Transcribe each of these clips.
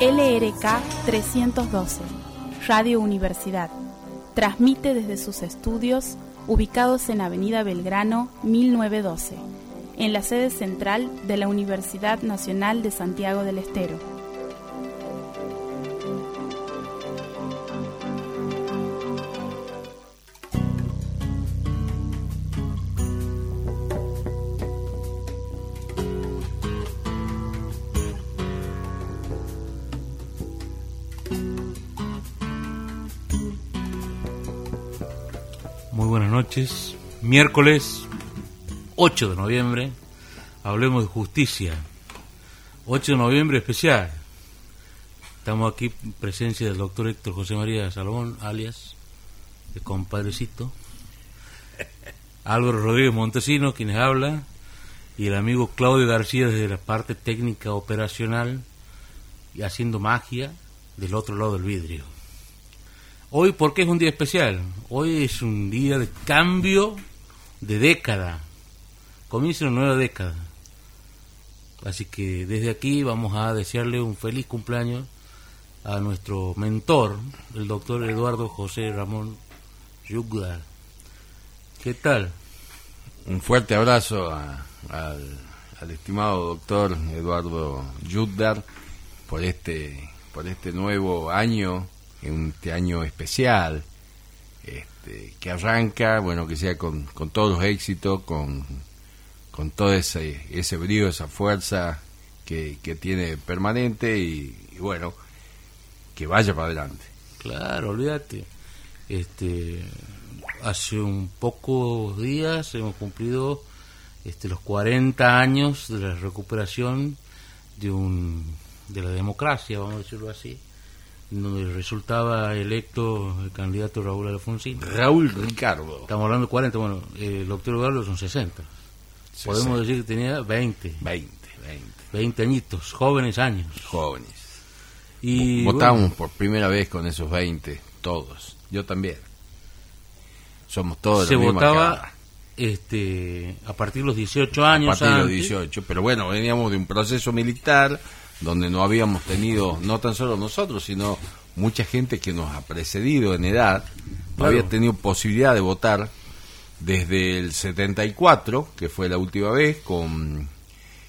LRK 312, Radio Universidad. Transmite desde sus estudios ubicados en Avenida Belgrano 1912, en la sede central de la Universidad Nacional de Santiago del Estero. Noches. Miércoles 8 de noviembre. Hablemos de justicia. 8 de noviembre especial. Estamos aquí en presencia del doctor Héctor José María Salomón, alias el compadrecito. Álvaro Rodríguez Montesino, quienes habla, y el amigo Claudio García desde la parte técnica operacional y haciendo magia del otro lado del vidrio. Hoy, ¿por qué es un día especial? Hoy es un día de cambio de década. Comienza una nueva década. Así que desde aquí vamos a desearle un feliz cumpleaños a nuestro mentor, el doctor Eduardo José Ramón Yugdar. ¿Qué tal? Un fuerte abrazo a- al, estimado doctor Eduardo Yudar por este, por este nuevo año, este año especial, este, que arranca, bueno, que sea con, con todos los éxitos, con, con todo ese, ese brío, esa fuerza que, que tiene permanente y, y bueno, que vaya para adelante. Claro, olvídate. Este, hace un pocos días hemos cumplido este, los 40 años de la recuperación de un de la democracia, vamos a decirlo así, donde resultaba electo el candidato Raúl Alfonsín. Raúl Ricardo. Estamos hablando de 40, bueno, el doctor Eduardo son 60. Podemos decir que tenía 20, 20, 20 20 añitos, jóvenes años. jóvenes. Y Votamos bueno, por primera vez con esos 20, todos. Yo también. Somos todos se votaba cara. este a partir de los 18 a años partir de los antes. 18. Pero bueno, veníamos de un proceso militar donde no habíamos tenido, no tan solo nosotros, sino mucha gente que nos ha precedido en edad, no Claro. había tenido posibilidad de votar desde el 74, que fue la última vez, con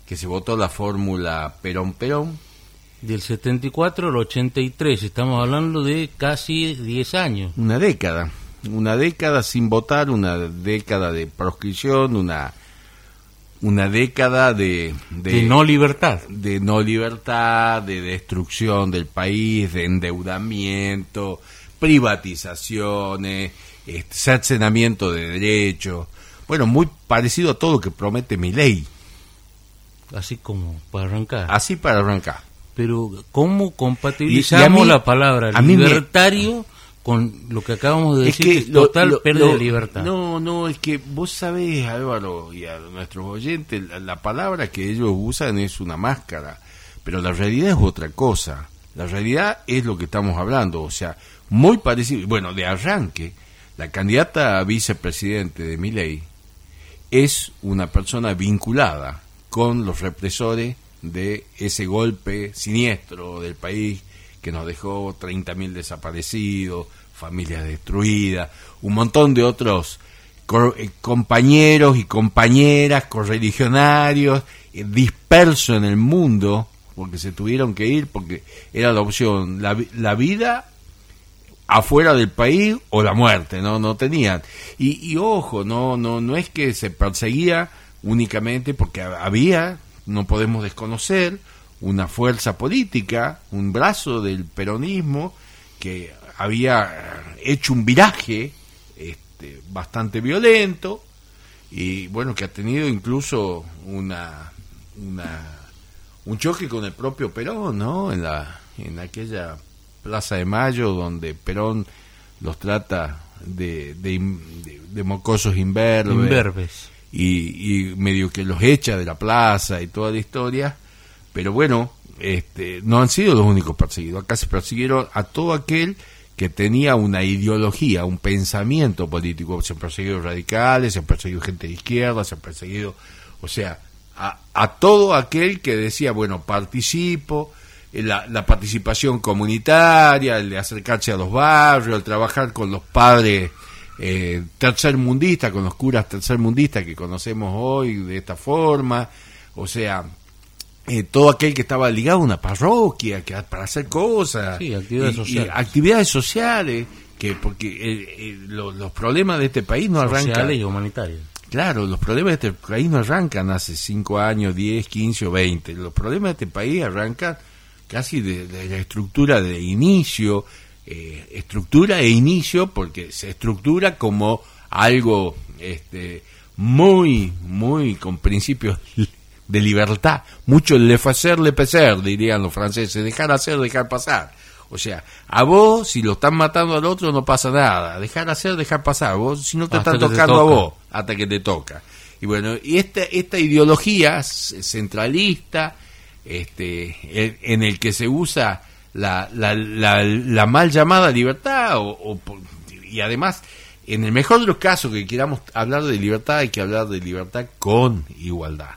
que se votó la fórmula Perón-Perón, Del 74 al 83, estamos hablando de casi 10 años. Una década, una década sin votar, una década de proscripción, una una década de, De, no libertad. de no libertad, de destrucción del país, de endeudamiento, privatizaciones, este, cercenamiento de derechos. Bueno, muy parecido a todo lo que promete mi ley. Así como para arrancar. Así para arrancar. Pero, ¿cómo Y- y compatibilizamos mí- la palabra a mí me- libertario con lo que acabamos de decir, que es lo- total lo- pérdida lo- de libertad? No, no, es que vos sabés, Álvaro, y a nuestros oyentes, la, la palabra que ellos usan es una máscara, pero la realidad es otra cosa. La realidad es lo que estamos hablando, o sea, muy parecido. Bueno, de arranque, la candidata a vicepresidente de mi ley es una persona vinculada con los represores de ese golpe siniestro del país que nos dejó 30.000 desaparecidos, familias destruidas, un montón de otros eh, compañeros y compañeras correligionarios eh, dispersos en el mundo porque se tuvieron que ir porque era la opción la, la vida afuera del país o la muerte, no no tenían. Y, y ojo, no no no es que se perseguía únicamente porque ha- había, no podemos desconocer, una fuerza política, un brazo del peronismo que había hecho un viraje este, bastante violento y bueno que ha tenido incluso una una un choque con el propio Perón, ¿no? En la en aquella Plaza de Mayo donde Perón los trata de de, im- de- de mocosos imberbes Imberbes. y, y medio que los echa de la plaza y toda la historia, pero bueno, este, no han sido los únicos perseguidos. Acá se persiguieron a todo aquel que tenía una ideología, un pensamiento político. Se han perseguido radicales, se han perseguido gente de izquierda, se han perseguido, o sea, a, todo aquel que decía, bueno, participo, eh, la, la participación comunitaria, el acercarse a los barrios, el trabajar con los padres eh, tercermundistas, con los curas tercermundistas que conocemos hoy de esta forma, o sea, eh, todo aquel que estaba ligado a una parroquia que para hacer cosas, Sí, actividades y- y sociales. actividades sociales, que porque eh, eh, lo- los problemas de este país no arrancan. Sociales y humanitarias. Claro, los problemas de este país no arrancan hace 5 años, 10, 15 o 20. Los problemas de este país arrancan casi de, de la estructura de inicio, eh, estructura e inicio, porque se estructura como algo este, muy, muy con principios de libertad. Mucho le hacer, le peser, dirían los franceses, dejar hacer, dejar pasar. O sea, a vos, si lo están matando al otro, no pasa nada. Dejar hacer, dejar pasar. Vos, si no te Hasta están te tocando a vos, hasta que te toca. Y bueno, y esta, esta ideología centralista, este, en, en el que se usa la, la, la, la mal llamada libertad, o, o y además, en el mejor de los casos que queramos hablar de libertad, hay que hablar de libertad con igualdad.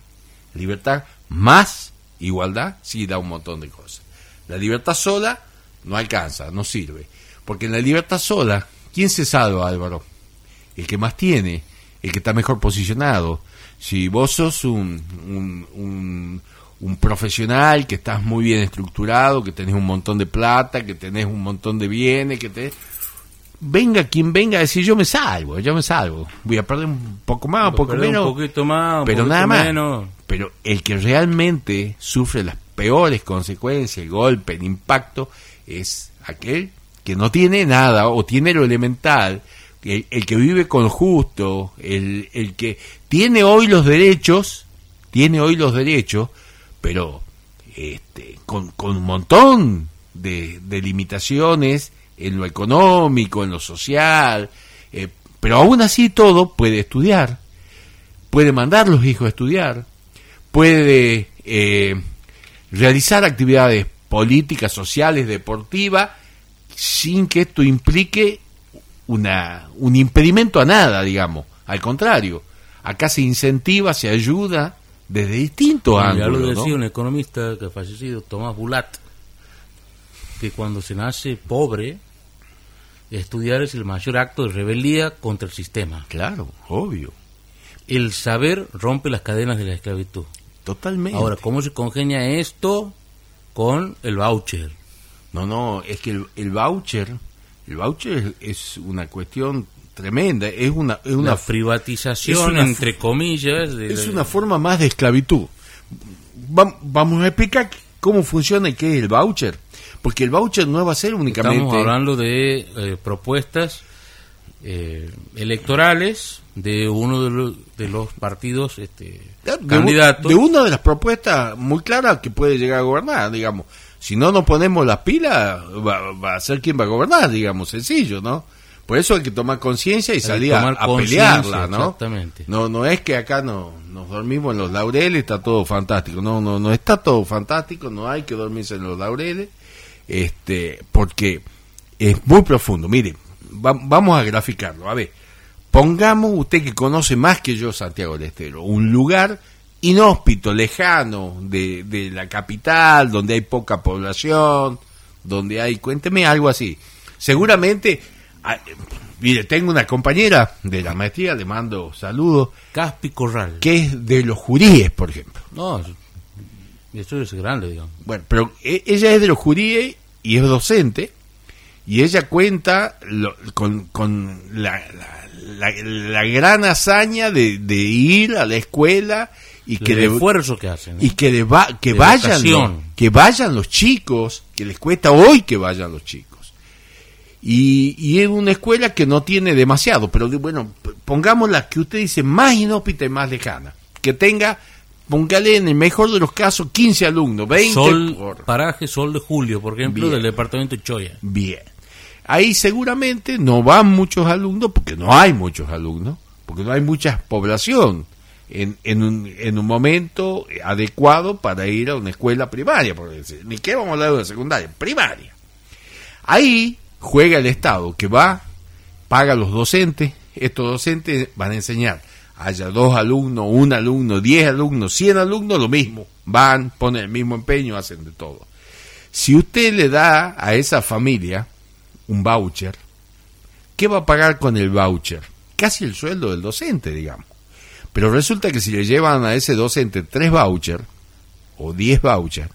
Libertad más igualdad, sí da un montón de cosas. La libertad sola no alcanza, no sirve. Porque en la libertad sola, ¿quién se salva, Álvaro? El que más tiene, el que está mejor posicionado. Si vos sos un, un, un, un profesional, que estás muy bien estructurado, que tenés un montón de plata, que tenés un montón de bienes, que te venga quien venga a decir yo me salvo, yo me salvo. Voy a perder un poco más, un poco menos Un poquito más, un pero poquito nada más. menos. Pero el que realmente sufre las peores consecuencias, el golpe, el impacto, es aquel que no tiene nada o tiene lo elemental, el, que vive con justo, el, que tiene hoy los derechos, tiene hoy los derechos, pero este, con, con un montón de, limitaciones en lo económico, en lo social, eh, pero aún así todo puede estudiar, puede mandar los hijos a estudiar, puede eh, realizar actividades políticas, sociales, deportivas, sin que esto implique una, un impedimento a nada, digamos. Al contrario, acá se incentiva, se ayuda desde distintos ya lo ángulos. decía ¿no? un economista que ha fallecido, Tomás Bulat, que cuando se nace pobre, estudiar es el mayor acto de rebeldía contra el sistema. Claro, obvio, El saber rompe las cadenas de la esclavitud. Totalmente. Ahora, ¿cómo se congenia esto con el voucher? No, no, es que el, el voucher, el voucher es, es una cuestión tremenda, es una, es una la privatización, es una- entre comillas, de es la- una forma más de esclavitud. Va- vamos a explicar cómo funciona y qué es el voucher. Porque el voucher no va a ser únicamente... Estamos hablando de eh, propuestas eh, electorales de uno de los, de los partidos este, candidatos. de una de las propuestas muy claras que puede llegar a gobernar, digamos. Si no nos ponemos las pilas, va, va a ser quien va a gobernar, digamos, sencillo, ¿no? Por eso hay que tomar conciencia y Hay salir a, pelearla, ¿no? exactamente. No, no es que acá no, nos dormimos en los laureles, está todo fantástico. No, no, no está todo fantástico, no hay que dormirse en los laureles, este, porque es muy profundo. Mire, va- vamos a graficarlo. A ver, pongamos usted que conoce más que yo Santiago del Estero, un lugar inhóspito, lejano de, de la capital, donde hay poca población, donde hay, cuénteme algo así. Seguramente, ah, mire, tengo una compañera de la maestría, le mando saludos, Caspi Corral. que es de los juríes, por ejemplo. No, eso es grande, digamos. Bueno, pero e- ella es de los juríes y es docente, y ella cuenta lo- con, con la, la- la- la gran hazaña de, de ir a la escuela y que el esfuerzo que hacen. y que, va- que De vayan los, que vayan los chicos que les cuesta hoy que vayan los chicos y, y es una escuela que no tiene demasiado pero bueno pongamos la que usted dice más inhóspita y más lejana que tenga póngale en el mejor de los casos 15 alumnos 20 Sol, por paraje Sol de Julio, por ejemplo, Bien. del departamento de Choya. bien ahí seguramente no van muchos alumnos porque no hay muchos alumnos porque no hay mucha población en, en, un, en un momento adecuado para ir a una escuela primaria, por decir, ni qué vamos a hablar de una secundaria, primaria. Ahí juega el Estado, que va, paga a los docentes, estos docentes van a enseñar haya dos alumnos, un alumno, diez alumnos, cien alumnos, lo mismo. Van, ponen el mismo empeño, hacen de todo. Si usted le da a esa familia un voucher, ¿qué va a pagar con el voucher? Casi el sueldo del docente, digamos. Pero resulta que si le llevan a ese docente tres vouchers o diez vouchers,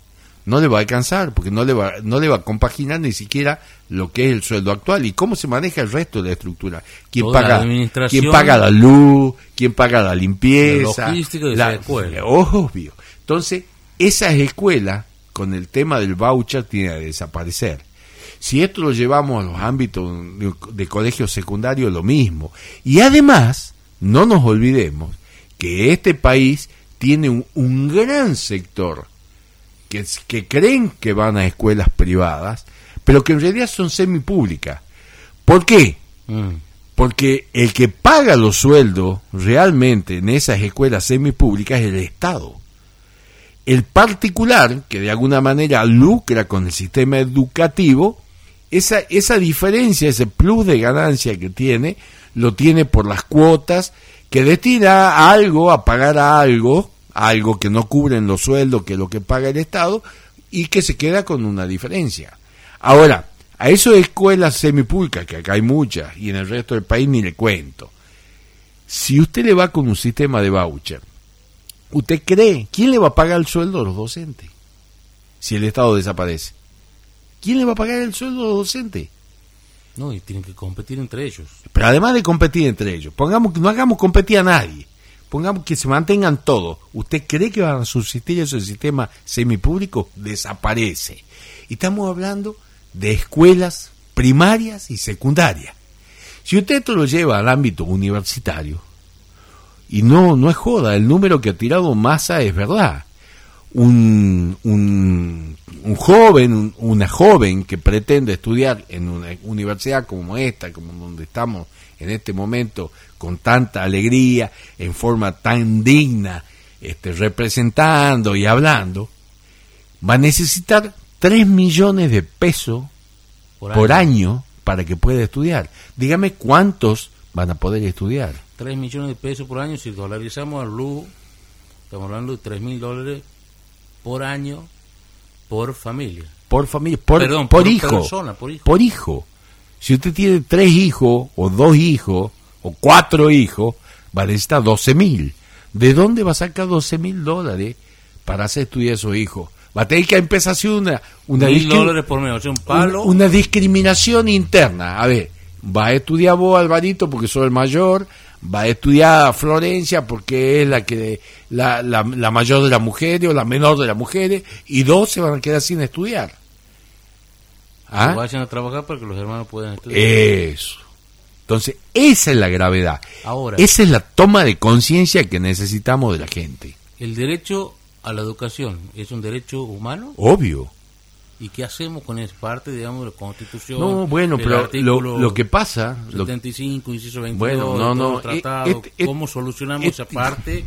no le va a alcanzar porque no le va, no le va a compaginar ni siquiera lo que es el sueldo actual y cómo se maneja el resto de la estructura. ¿Quién, paga, ¿quién paga la luz? ¿Quién paga la limpieza? La logística de la, escuela. Obvio. Entonces, esas escuelas, con el tema del voucher, tienen que desaparecer. Si esto lo llevamos a los ámbitos de, colegios secundarios, lo mismo. Y además, no nos olvidemos que este país tiene un, un gran sector que, que, creen que van a escuelas privadas, pero que en realidad son semipúblicas. ¿Por qué? Mm. Porque el que paga los sueldos realmente en esas escuelas semipúblicas es el Estado. El particular, que de alguna manera lucra con el sistema educativo, esa, esa diferencia, ese plus de ganancia que tiene, lo tiene por las cuotas que destina algo, a pagar a algo, algo que no cubren los sueldos que lo que paga el Estado, y que se queda con una diferencia. Ahora, a eso de escuelas semipúblicas, que acá hay muchas, y en el resto del país ni le cuento. Si usted le va con un sistema de voucher, ¿usted cree quién le va a pagar el sueldo a los docentes? Si el Estado desaparece. ¿Quién le va a pagar el sueldo a los docentes? No, y tienen que competir entre ellos. Pero además de competir entre ellos, pongamos que no hagamos competir a nadie. Pongamos que se mantengan todos. ¿Usted cree que van a subsistir ese sistema semipúblico? Desaparece. Y estamos hablando de escuelas primarias y secundarias. Si usted esto lo lleva al ámbito universitario, y no, no es joda, el número que ha tirado Massa es verdad un, un, un joven, una joven que pretende estudiar en una universidad como esta, como donde estamos en este momento, con tanta alegría, en forma tan digna, este, representando y hablando, va a necesitar 3 millones de pesos por, año. para que pueda estudiar. Dígame cuántos van a poder estudiar. 3 millones de pesos por año, si dolarizamos al luz, estamos hablando de 3 mil dólares por año por familia. Por familia, por, Perdón, por, hijo, por hijo. Si usted tiene tres hijos, o dos hijos, o cuatro hijos, va a necesitar 12 mil. ¿De dónde va a sacar 12 mil dólares para hacer estudiar a su hijo? Va a tener que empezar a hacer una, una, dólares por un palo. Una, discriminación interna. A ver, va a estudiar vos, Alvarito, porque soy el mayor, va a estudiar a Florencia porque es la que la, la, mayor de las mujeres o la menor de las mujeres y dos se van a quedar sin estudiar. ¿Ah? vayan a trabajar para que los hermanos puedan estudiar. Eso. Entonces, esa es la gravedad. Ahora, esa es la toma de conciencia que necesitamos de la gente. El derecho a la educación es un derecho humano. Obvio. ¿Y qué hacemos con esa parte, digamos, de la Constitución? No, bueno, pero lo, que pasa... 75, inciso 22, bueno, no, no, tratado, este, este, ¿cómo solucionamos esa este, parte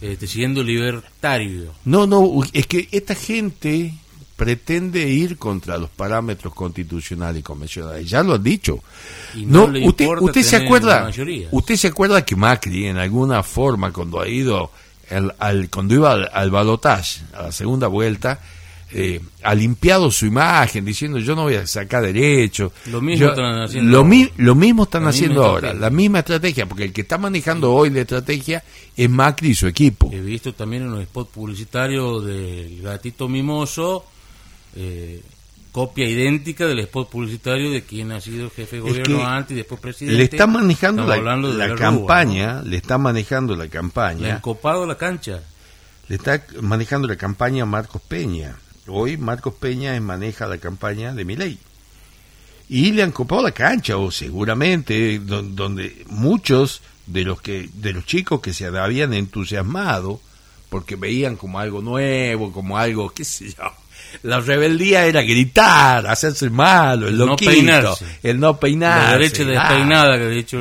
este, siendo libertario? No, no, es que esta gente pretende ir contra los parámetros constitucionales y convencionales. Ya lo han dicho. no, usted, usted se acuerda, usted se acuerda que Macri en alguna forma cuando ha ido al, cuando iba al, al balotaje a la segunda vuelta eh, ha limpiado su imagen diciendo yo no voy a sacar derecho. Lo mismo están haciendo, lo, lo mismo están haciendo ahora, la misma estrategia, porque el que está manejando hoy la estrategia es Macri y su equipo. He visto también en los spots publicitarios del gatito mimoso eh, copia idéntica del spot publicitario de quien ha sido jefe de gobierno antes y después presidente. Le está manejando la, la, campaña, le está manejando la campaña. Le copado la cancha. Le está manejando la campaña Marcos Peña Hoy Marcos Peña maneja la campaña de Miley. Y le han copado la cancha, o seguramente, donde muchos de los que de los chicos que se habían entusiasmado porque veían como algo nuevo, como algo, qué sé yo. La rebeldía era gritar, hacerse malo, el, el loquito, no peinarse. el no peinarse. La derecha despeinada que ha dicho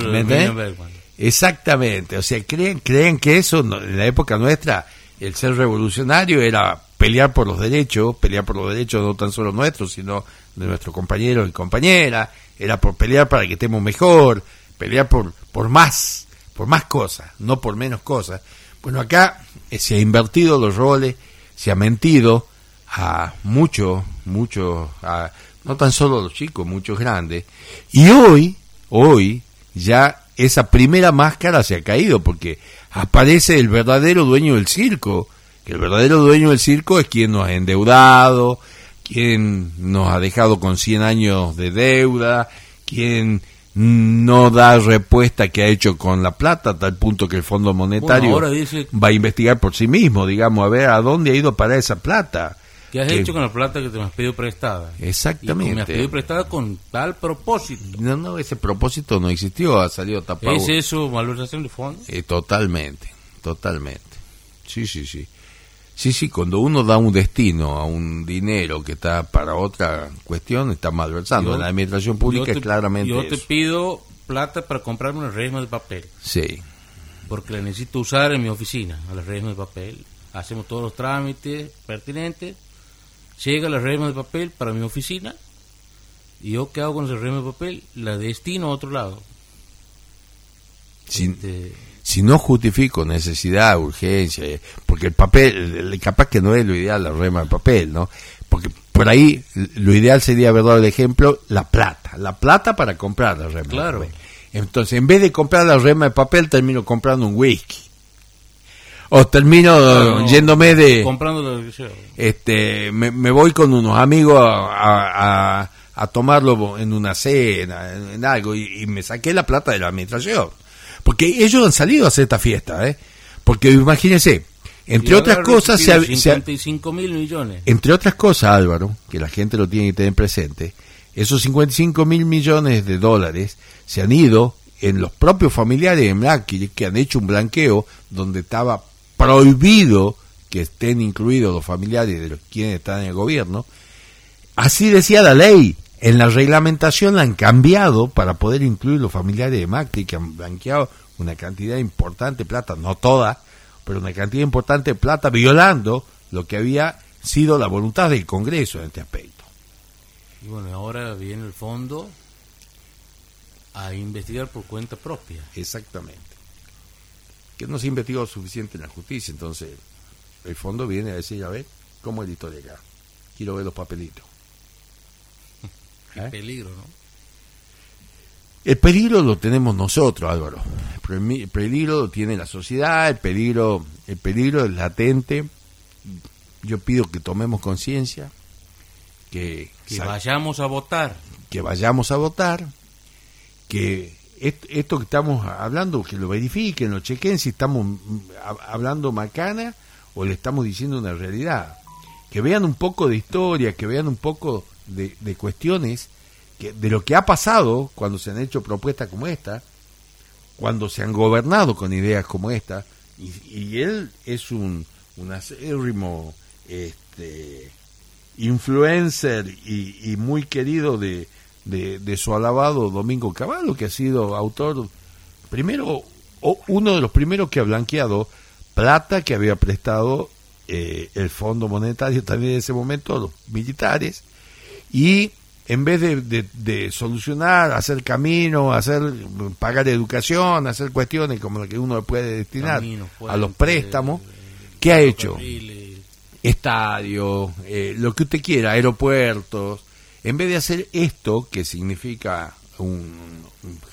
Exactamente, o sea, creen, creen que eso en la época nuestra, el ser revolucionario era pelear por los derechos, pelear por los derechos no tan solo nuestros, sino de nuestros compañeros y compañeras, era por pelear para que estemos mejor, pelear por, por más, por más cosas, no por menos cosas. Bueno, acá eh, se ha invertido los roles, se ha mentido a muchos, muchos, no tan solo los chicos, muchos grandes. Y hoy, hoy, ya esa primera máscara se ha caído porque aparece el verdadero dueño del circo, que el verdadero dueño del circo es quien nos ha endeudado, quien nos ha dejado con 100 años de deuda, quien no da respuesta que ha hecho con la plata, a tal punto que el Fondo Monetario va a investigar por sí mismo, digamos, a ver a dónde ha ido para esa plata. ¿Qué has hecho con la plata que te me has pedido prestada? Exactamente. me has pedido prestada con tal propósito. No, no, ese propósito no existió, ha salido tapado. ¿Es eso malversación de fondos? Eh, totalmente, totalmente. Sí, sí, sí. Sí, sí, cuando uno da un destino a un dinero que está para otra cuestión, está malversando. en la administración pública es claramente Yo te pido plata para comprarme una resma de papel. Sí. Porque la necesito usar en mi oficina, a la resma de papel. Hacemos todos los trámites pertinentes. Llega la resma de papel para mi oficina. ¿Y yo qué hago con esa resma de papel? La destino a otro lado. Sin, este, si no justifico necesidad, urgencia, eh, porque el papel, capaz que no es lo ideal la rema de papel, ¿no? Porque por ahí lo ideal sería, verdad, el ejemplo, la plata, la plata para comprar la rema claro. de papel. Entonces, en vez de comprar la rema de papel, termino comprando un whisky. O termino yéndome de... Comprando este me, me, voy con unos amigos a, a, a tomarlo en una cena, en, algo, y me saqué la plata de la administración. Porque ellos han salido a hacer esta fiesta, ¿eh? Porque imagínense, entre otras cosas... Se, mil millones. Entre otras cosas, Álvaro, que la gente lo tiene que tener presente, esos 55 mil millones de dólares se han ido en los propios familiares de Mlaki, que han hecho un blanqueo donde estaba prohibido que estén incluidos los familiares de los quienes están en el gobierno. Así decía la ley, en la reglamentación la han cambiado para poder incluir los familiares de Macri, que han blanqueado una cantidad importante de plata, no toda, pero una cantidad importante de plata, violando lo que había sido la voluntad del Congreso en este aspecto. Y bueno, ahora viene el fondo a investigar por cuenta propia. Exactamente. Que no se ha investigado suficiente en la justicia, entonces el fondo viene a decir, a ver, ¿cómo es la historia acá? Quiero ver los papelitos. El ¿Eh? peligro, ¿no? El peligro lo tenemos nosotros, Álvaro. El peligro lo tiene la sociedad, el peligro, el peligro es latente. Yo pido que tomemos conciencia, que, que vayamos a votar. Que vayamos a votar, que esto que estamos hablando, que lo verifiquen, lo chequen si estamos mm, hablando macana o le estamos diciendo una realidad. Que vean un poco de historia, que vean un poco de, cuestiones que, de lo que ha pasado cuando se han hecho propuestas como esta, cuando se han gobernado con ideas como esta, y, él es un, un acérrimo este, influencer y, muy querido de, de, su alabado Domingo Cavallo, que ha sido autor, primero, o uno de los primeros que ha blanqueado plata que había prestado eh, el Fondo Monetario también en ese momento los militares y en vez de, solucionar, hacer camino, hacer pagar educación, hacer cuestiones como las que uno puede destinar a los préstamos, ¿qué ha hecho? Estadios, eh, lo que usted quiera, aeropuertos. En vez de hacer esto, que significa un,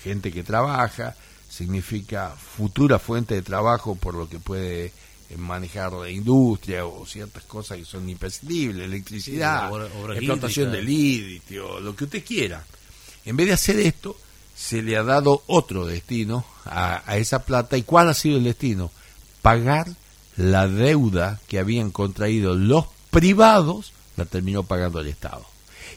gente que trabaja, significa futura fuente de trabajo por lo que puede manejar la industria o ciertas cosas que son imprescindibles, electricidad, explotación del litio, lo que usted quiera. En vez de hacer esto, se le ha dado otro destino a, esa plata. ¿Y cuál ha sido el destino? Pagar la deuda que habían contraído los privados, la terminó pagando el Estado.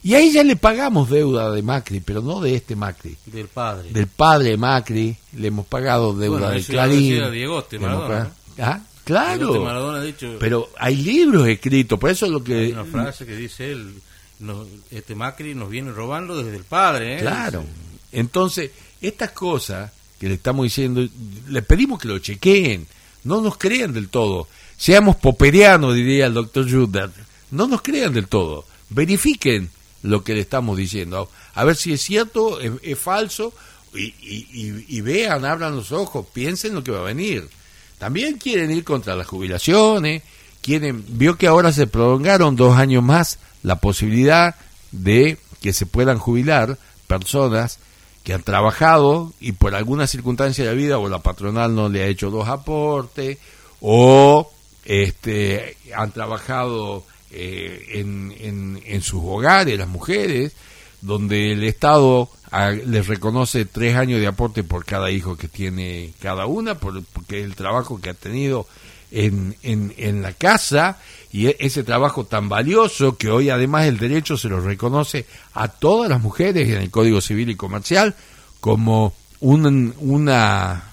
Y ahí ya le pagamos deuda de Macri, pero no de este Macri. Del padre. Del padre de Macri, le hemos pagado deuda del Clarín. ¿Ah? Claro. pero hay libros escritos, por eso es lo que... Hay una frase que dice él, este Macri nos viene robando desde el padre. ¿eh? Claro. Entonces, estas cosas que le estamos diciendo, le pedimos que lo chequeen, no nos crean del todo. Seamos poperianos, diría el doctor Judah. No nos crean del todo. Verifiquen lo que le estamos diciendo. A ver si es cierto, es falso, y, y- y vean, abran los ojos, piensen lo que va a venir. También quieren ir contra las jubilaciones, quieren, vio que ahora se prolongaron dos años más la posibilidad de que se puedan jubilar personas que han trabajado y por alguna circunstancia de la vida o la patronal no le ha hecho dos aportes o este han trabajado eh, en, en, en sus hogares las mujeres donde el Estado ah, les reconoce tres años de aporte por cada hijo que tiene cada una, por, porque es el trabajo que ha tenido en, en, en la casa y e- ese trabajo tan valioso que hoy además el derecho se lo reconoce a todas las mujeres en el Código Civil y Comercial como un, una,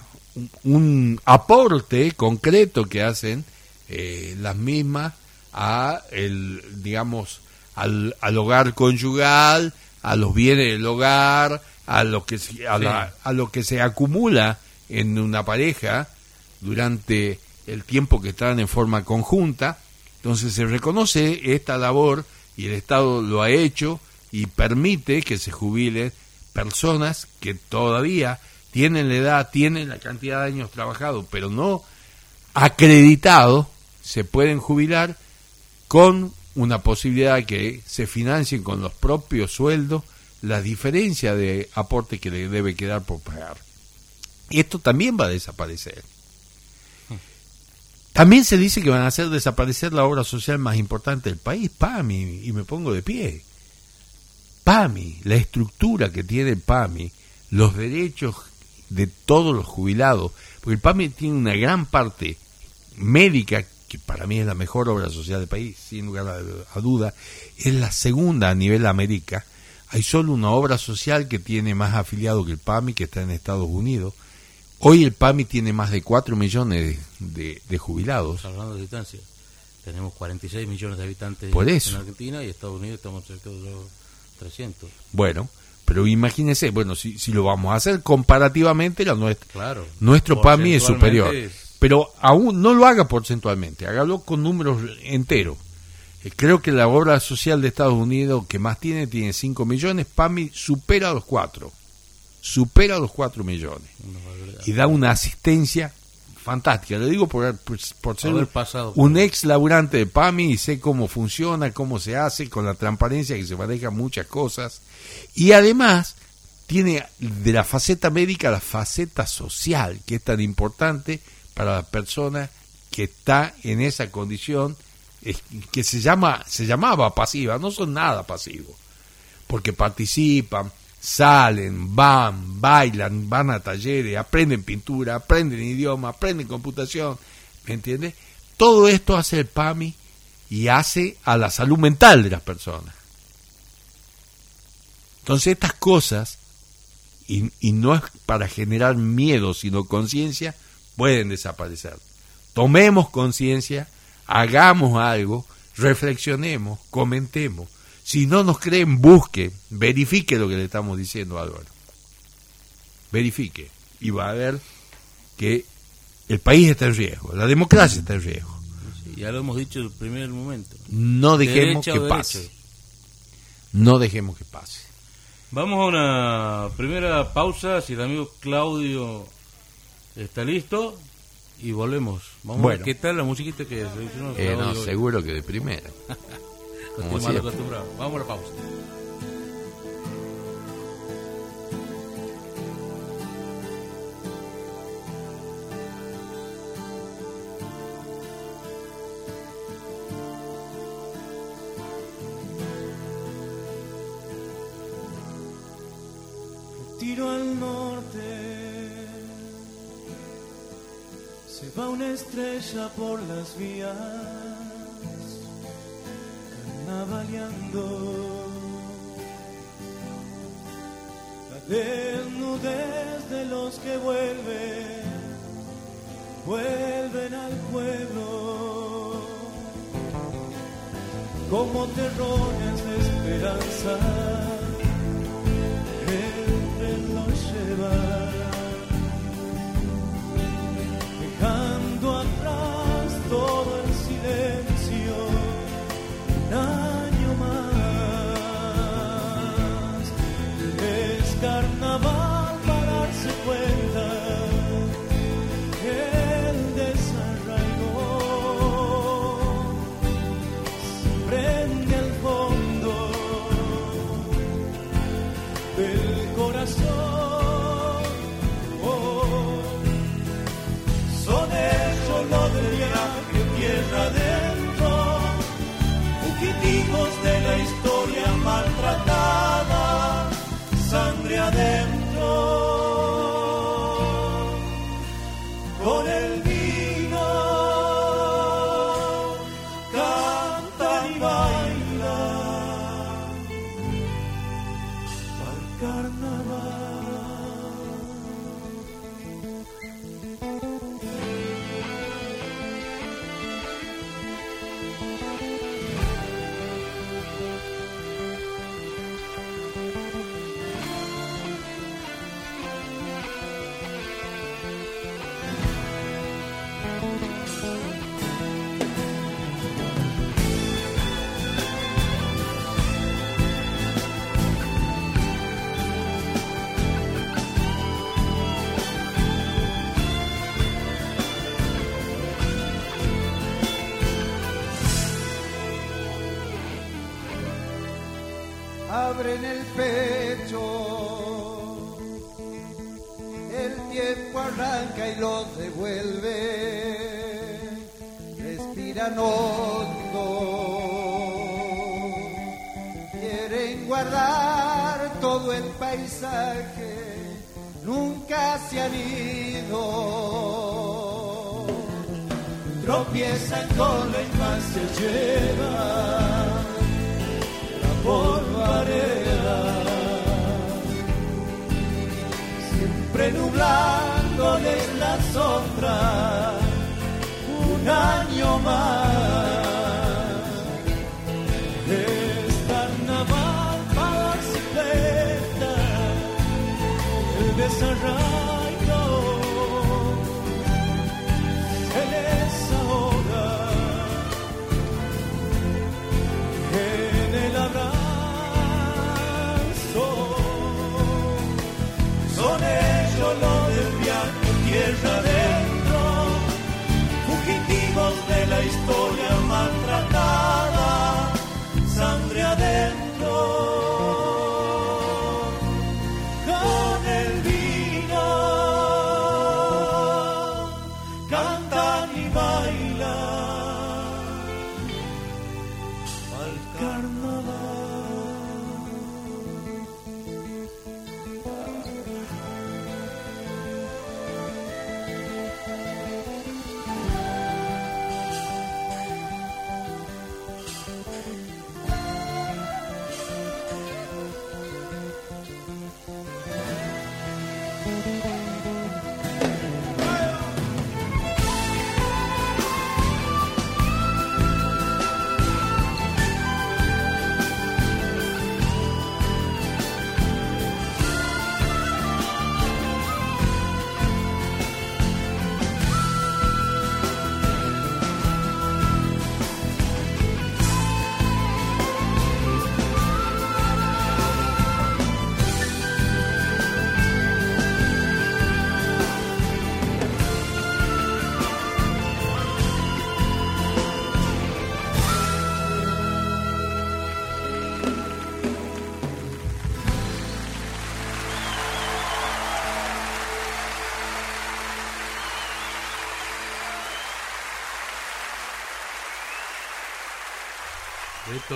un aporte concreto que hacen eh, las mismas a el digamos al, al hogar conyugal a los bienes del hogar a lo que se, a, la- a lo que se acumula en una pareja durante el tiempo que están en forma conjunta. Entonces se reconoce esta labor y el Estado lo ha hecho y permite que se jubilen personas que todavía tienen la edad, tienen la cantidad de años trabajados, pero no acreditados, se pueden jubilar con una posibilidad de que se financien con los propios sueldos la diferencia de aporte que le debe quedar por pagar. Esto también va a desaparecer. También se dice que van a hacer desaparecer la obra social más importante del país, PAMI, y me pongo de pie. PAMI, la estructura que tiene PAMI, los derechos de todos los jubilados, porque el PAMI tiene una gran parte médica, que para mí es la mejor obra social del país, sin lugar a, a duda, es la segunda a nivel América. Hay solo una obra social que tiene más afiliado que el PAMI, que está en Estados Unidos. Hoy el PAMI tiene más de 4 millones de, de- de jubilados. Estamos hablando de distancia. Tenemos 46 millones de habitantes Por eso. en Argentina y Estados Unidos estamos cerca de los 300. Bueno, pero imagínense, bueno, si, si lo vamos a hacer comparativamente, la nuestra, Claro. nuestro PAMI es superior. Es- Pero aún no lo haga porcentualmente, hágalo con números enteros. Eh, Creo que la obra social de Estados Unidos que más tiene, tiene 5 millones, PAMI supera los 4. Supera los 4 millones. Y da una asistencia fantástica. Lo digo por, por, por ser pasado un eso. ex laburante de PAMI y sé cómo funciona, cómo se hace, con la transparencia que se maneja muchas cosas. Y además tiene de la faceta médica la faceta social, que es tan importante para la persona que está en esa condición que se llama se llamaba pasiva, no son nada pasivos, porque participan, salen, van, bailan, van a talleres, aprenden pintura, aprenden idioma, aprenden computación, ¿me entiendes? Todo esto hace el PAMI y hace a la salud mental de las personas. Entonces estas cosas, y, y no es para generar miedo, sino conciencia, pueden desaparecer. Tomemos conciencia, hagamos algo, reflexionemos, comentemos. Si no nos creen, busque, verifique lo que le estamos diciendo a Álvaro. Verifique. Y va a ver que el país está en riesgo, la democracia está en riesgo. Sí, ya lo hemos dicho desde el primer momento. No dejemos Derecha que pase. No dejemos que pase. Vamos a una primera pausa, si el amigo Claudio está listo, y volvemos. Vamos a Bueno. ver qué tal la musiquita que seleccionó Eh, no, hoy. seguro que de primera. Estoy como mal acostumbrado. Vamos a la pausa. Tiro al norte, se va una estrella por las vías, carnavaleando. La desnudez de los que vuelven, vuelven al pueblo, como terrones de esperanza abren el pecho. El tiempo arranca y los devuelve. Respiran hondo. Quieren guardar todo el paisaje. Nunca se han ido. Tropiezan con la infancia lleva la polvareda, siempre nublándoles la sombra un año más.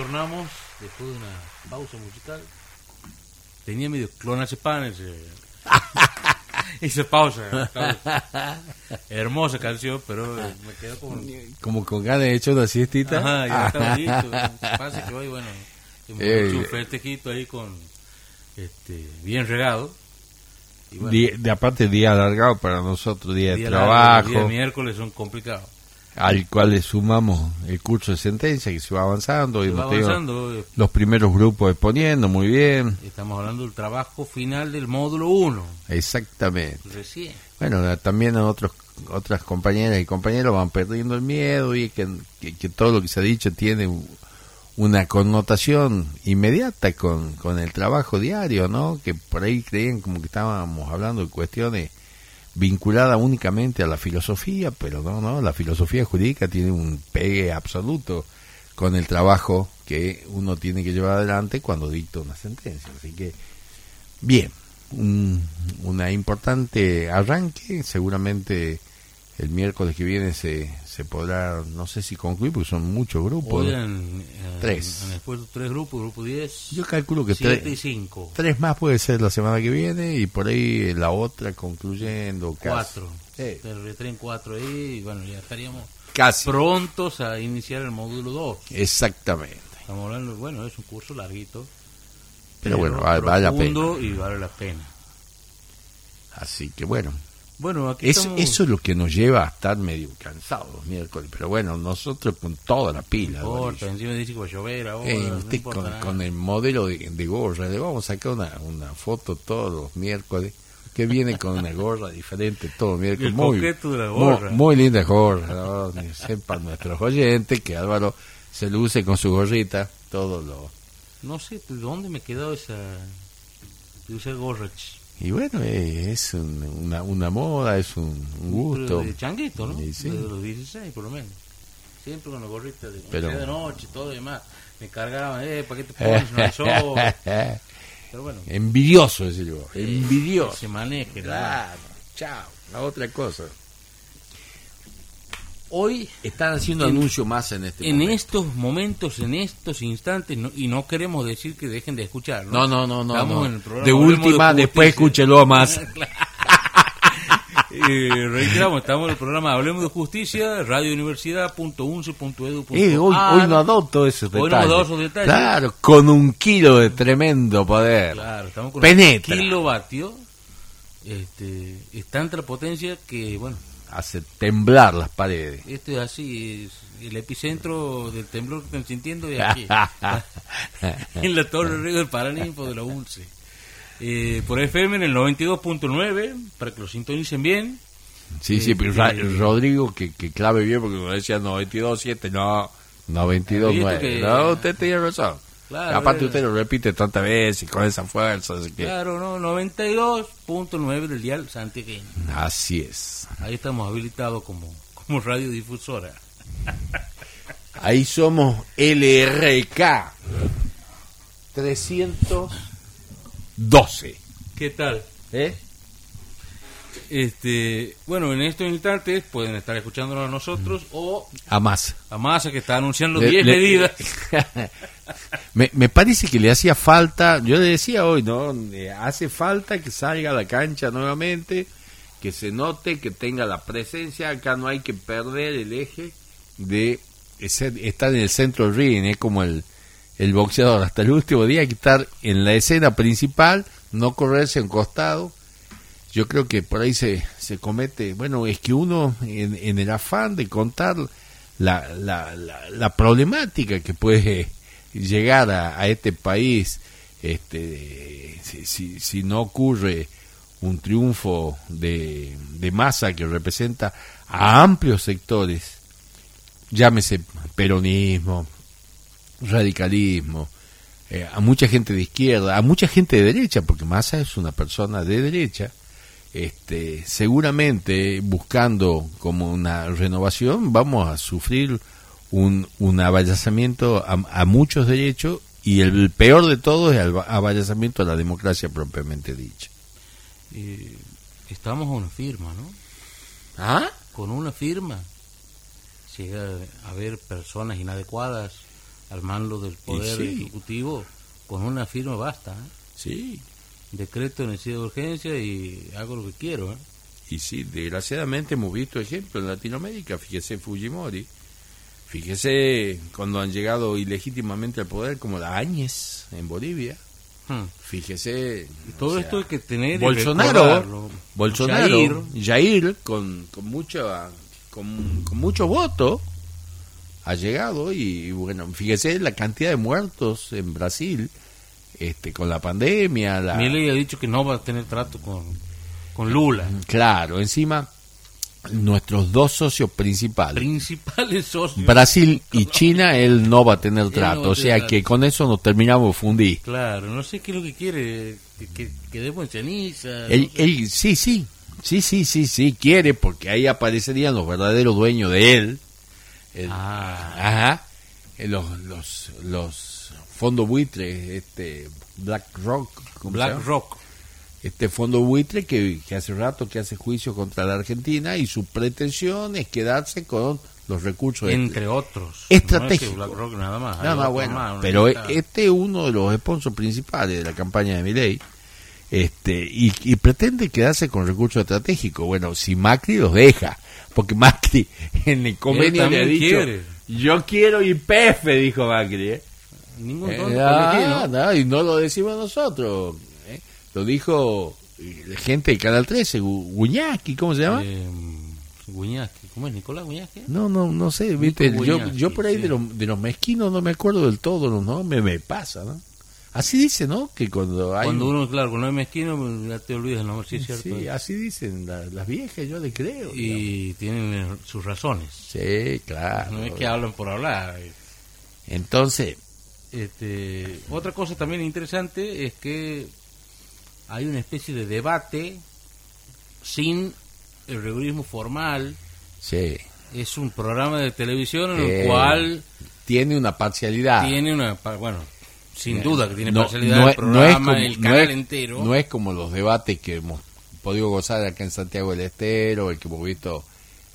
Retornamos después de una pausa musical. Tenía medio clonazepam ese, esa pausa. Hermosa canción, pero me quedó como... Como con ganas de echar una siestita. Ajá, ya estaba listo. Pasa que hoy, bueno, hecho un festejito ahí con, este, bien regado. Y bueno, Día- de aparte día alargado para nosotros, día de día largo, trabajo, día miércoles son complicados. Al cual le sumamos el curso de sentencia que se va avanzando. y Se va avanzando, los primeros grupos exponiendo muy bien. estamos hablando del trabajo final del módulo 1, Exactamente. recién. Bueno, también otros otras compañeras y compañeros van perdiendo el miedo y que, que, que todo lo que se ha dicho tiene una connotación inmediata con, con el trabajo diario, ¿no? Que por ahí creían como que estábamos hablando de cuestiones vinculadas únicamente a la filosofía, pero no, no, la filosofía jurídica tiene un pegue absoluto con el trabajo que uno tiene que llevar adelante cuando dicta una sentencia. Así que, bien, un, una importante arranque, seguramente el miércoles que viene se, se podrá, no sé si concluir, porque son muchos grupos. En, Tres. En puesto tres grupos, grupo 10, Yo calculo que 7 y tres, 5. tres más puede ser la semana que viene y por ahí la otra concluyendo. casi. 4. Sí. Traen 4 ahí y bueno, ya estaríamos Casi. prontos a iniciar el módulo 2. Exactamente. Estamos hablando, bueno, es un curso larguito. Pero bueno, vale, vale la pena. y vale la pena. Así que bueno, Bueno, aquí es, estamos... eso es lo que nos lleva a estar medio cansados los miércoles. Pero bueno, nosotros con toda la pila. No importa, encima dice que va a llover ahora, Eh, no usted importa con, el modelo de, de gorra, le vamos a sacar una, una foto todos los miércoles, que viene con una gorra diferente todos los miércoles. El Muy, gorra. muy linda gorra, ¿no? Sepan nuestros oyentes que Álvaro se luce con su gorrita todos los... No sé, ¿de dónde me quedó esa... de usar gorra? Y bueno, eh, es un- una, una moda, es un, un gusto. De changuito, ¿no? Sí. De los 16, por lo menos. Siempre con la gorrita de, Pero- de noche, todo y demás. Me cargaban, eh, ¿para qué te pones? No hay. Pero bueno, Envidioso ese yo, envidioso. se maneje. Claro, chao, la otra cosa. Hoy están haciendo En- anuncio más en este En momento. estos momentos, en estos instantes, no- y no queremos decir que dejen de escuchar, ¿no? No, no, no, no. No. en el programa de última, después escúchelo más. Eh, reiteramos, estamos en el programa Hablemos de Justicia, radiouniversidad.unce.edu. Eh, hoy, hoy no adopto esos Hoy no detalles. adopto esos detalles. Claro, con un kilo de tremendo poder. Claro, estamos con Penetra. un kilovatio. Este, es tanta la potencia que, bueno, Hace temblar las paredes. esto es así, es el epicentro del temblor que están sintiendo es aquí, en la Torre Río del Paraninfo de la UNCE. Eh, por FM en el 92.9, para que lo sintonicen bien. Sí, sí, pero Eh, Rodrigo que, que clave bien porque cuando decía 92.7, no, 92.9. Viste que- No, usted tiene razón. Claro, Aparte eh. usted lo repite tantas veces y con esa fuerza. Así, que- Claro, ¿no? 92.9 del dial santiagueño. así es. Ahí estamos habilitados como, como radiodifusora. Ahí somos LRK 312. ¿Qué tal? ¿Eh? Este, bueno, en estos instantes pueden estar escuchándonos a nosotros o A más. a Massa que está anunciando Le- 10 le- medidas. me, me parece que le hacía falta, yo le decía hoy, ¿no? Le hace falta que salga a la cancha nuevamente, que se note, que tenga la presencia. Acá no hay que perder el eje de ser- estar en el centro del ring, es como el, el boxeador. Hasta el último día hay que estar en la escena principal, no correrse un costado. Yo creo que por ahí se, se comete, bueno, es que uno en, en el afán de contar la, la, la, la problemática que puede llegar a, este país este si no ocurre un triunfo de, de masa que representa a amplios sectores llámese peronismo radicalismo eh, a mucha gente de izquierda a mucha gente de derecha porque Massa es una persona de derecha este, seguramente buscando como una renovación vamos a sufrir un, un avallazamiento a, a muchos derechos y el peor de todo es el avallazamiento a la democracia propiamente dicha. Eh, estamos a una firma, ¿no? ¿Ah? Con una firma llega a haber personas inadecuadas al mando del Poder sí. Ejecutivo. Con una firma basta, ¿eh? Sí, Decreto de necesidad de urgencia y hago lo que quiero, ¿eh? y sí, desgraciadamente hemos visto ejemplos en Latinoamérica, fíjese Fujimori, fíjese cuando han llegado ilegítimamente al poder como la Áñez en Bolivia, Hmm. fíjese... Y todo sea, esto hay que tener Bolsonaro. Bolsonaro, Jair, Jair, con, con mucho con, con mucho voto ha llegado y bueno, fíjese la cantidad de muertos en Brasil este con la pandemia, la Milei ha dicho que no va a tener trato con, con Lula. claro, encima nuestros dos socios principales, Principales socios. Brasil y China, él no va a tener trato, a o sea trato. que con eso nos terminamos fundir. Claro, no sé qué es lo que quiere, que, que, en ceniza. Él, no sé. él- sí, sí, sí, sí, sí, sí, quiere, porque ahí aparecerían los verdaderos dueños de él. El- Ah. Ajá. Los, los, los fondos buitres, este, Black Rock. ¿cómo se Black? Rock. Este fondo buitre que, que hace rato que hace juicio contra la Argentina y su pretensión es quedarse con los recursos Entre otros. Estratégicos. No es que BlackRock nada más. bueno, más, una pero este es uno de los sponsors principales de la campaña de Milei. Este, y, y pretende quedarse con recursos estratégicos. Bueno, si Macri los deja, porque Macri en el convenio le ha también dicho, quiere. yo quiero IPF, dijo Macri. ¿eh? Ningún Eh, ah, no, y no lo decimos nosotros. ¿Eh? Lo dijo eh, gente de Canal 13, Gu- Guñaki, ¿cómo se llama? Eh. ¿Cómo es? ¿Nicolás Guñasque? No, no, no sé, viste, yo, por ahí sí. de, los, de los mezquinos no me acuerdo del todo, ¿no? Me, me pasa, ¿no? Así dice, ¿no? Que cuando hay... Cuando un- uno, claro, cuando es mezquino, ya te olvidas el nombre, sí es cierto. Sí, así dicen la- las viejas, yo le creo. digamos. y tienen eh, sus razones. Sí, claro. No es que hablan por hablar. Entonces, Este, otra cosa también interesante es que hay una especie de debate sin el rigorismo formal. sí, Es un programa de televisión en Eh, el cual tiene una parcialidad. tiene una, bueno, sin Eh, duda que tiene no- parcialidad no el no programa, es como- el no canal es- entero. No es como los debates que hemos podido gozar acá en Santiago del Estero, el que hemos visto